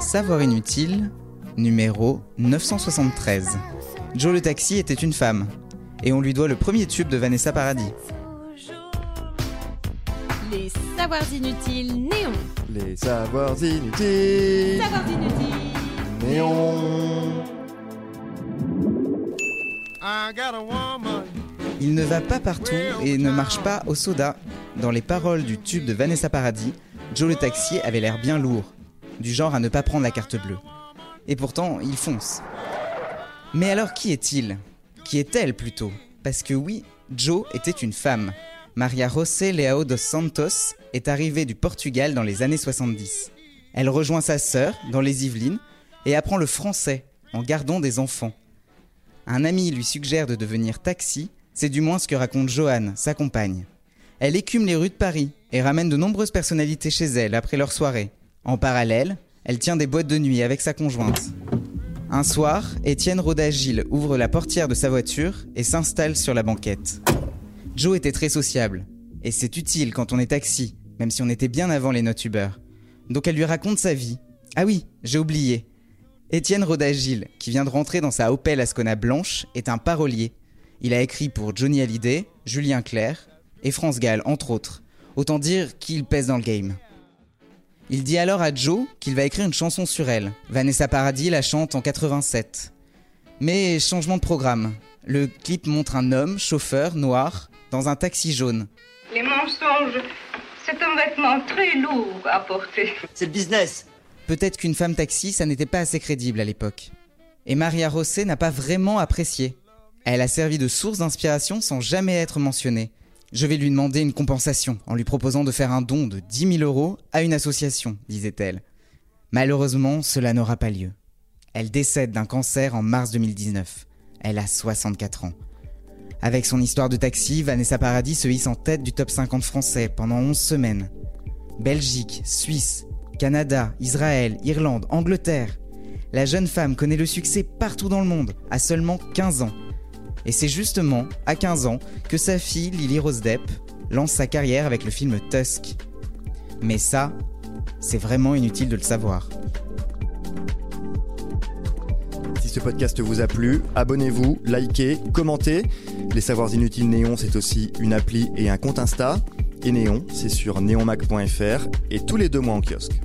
Savoir inutile, numéro 973. Joe le taxi était une femme, et on lui doit le premier tube de Vanessa Paradis. Les savoirs inutiles néons. Les savoirs inutiles. Savoirs inutiles. Néon. Il ne va pas partout et ne marche pas au soda. Dans les paroles du tube de Vanessa Paradis, Joe le taxi avait l'air bien lourd, du genre à ne pas prendre la carte bleue. Et pourtant, il fonce. Mais alors qui est-il? Qui est-elle plutôt? Parce que oui, Joe était une femme. Maria José Leao dos Santos est arrivée du Portugal dans les années 70. Elle rejoint sa sœur dans les Yvelines et apprend le français en gardant des enfants. Un ami lui suggère de devenir taxi, c'est du moins ce que raconte Joanne, sa compagne. Elle écume les rues de Paris et ramène de nombreuses personnalités chez elle après leur soirée. En parallèle, elle tient des boîtes de nuit avec sa conjointe. Un soir, Étienne Rodagil ouvre la portière de sa voiture et s'installe sur la banquette. Joe était très sociable, et c'est utile quand on est taxi, même si on était bien avant les notubeurs. Donc elle lui raconte sa vie. Ah oui, j'ai oublié. Étienne Rodagil, qui vient de rentrer dans sa Opel Ascona blanche, est un parolier. Il a écrit pour Johnny Hallyday, Julien Clerc et France Gall, entre autres. Autant dire qu'il pèse dans le game. Il dit alors à Joe qu'il va écrire une chanson sur elle. Vanessa Paradis la chante en 87. Mais changement de programme. Le clip montre un homme, chauffeur, noir, dans un taxi jaune. Les mensonges, c'est un vêtement très lourd à porter. C'est le business. Peut-être qu'une femme taxi, ça n'était pas assez crédible à l'époque. Et Maria Rosset n'a pas vraiment apprécié. Elle a servi de source d'inspiration sans jamais être mentionnée. Je vais lui demander une compensation en lui proposant de faire un don de 10 000 euros à une association, disait-elle. Malheureusement, cela n'aura pas lieu. Elle décède d'un cancer en mars 2019. Elle a 64 ans. Avec son histoire de taxi, Vanessa Paradis se hisse en tête du top 50 français pendant 11 semaines. Belgique, Suisse, Canada, Israël, Irlande, Angleterre. La jeune femme connaît le succès partout dans le monde, à seulement 15 ans. Et c'est justement à 15 ans que sa fille Lily Rose Depp lance sa carrière avec le film Tusk. Mais ça, c'est vraiment inutile de le savoir. Si ce podcast vous a plu, abonnez-vous, likez, commentez. Les Savoirs Inutiles Néon, c'est aussi une appli et un compte Insta. Et Néon, c'est sur neonmac.fr et tous les deux mois en kiosque.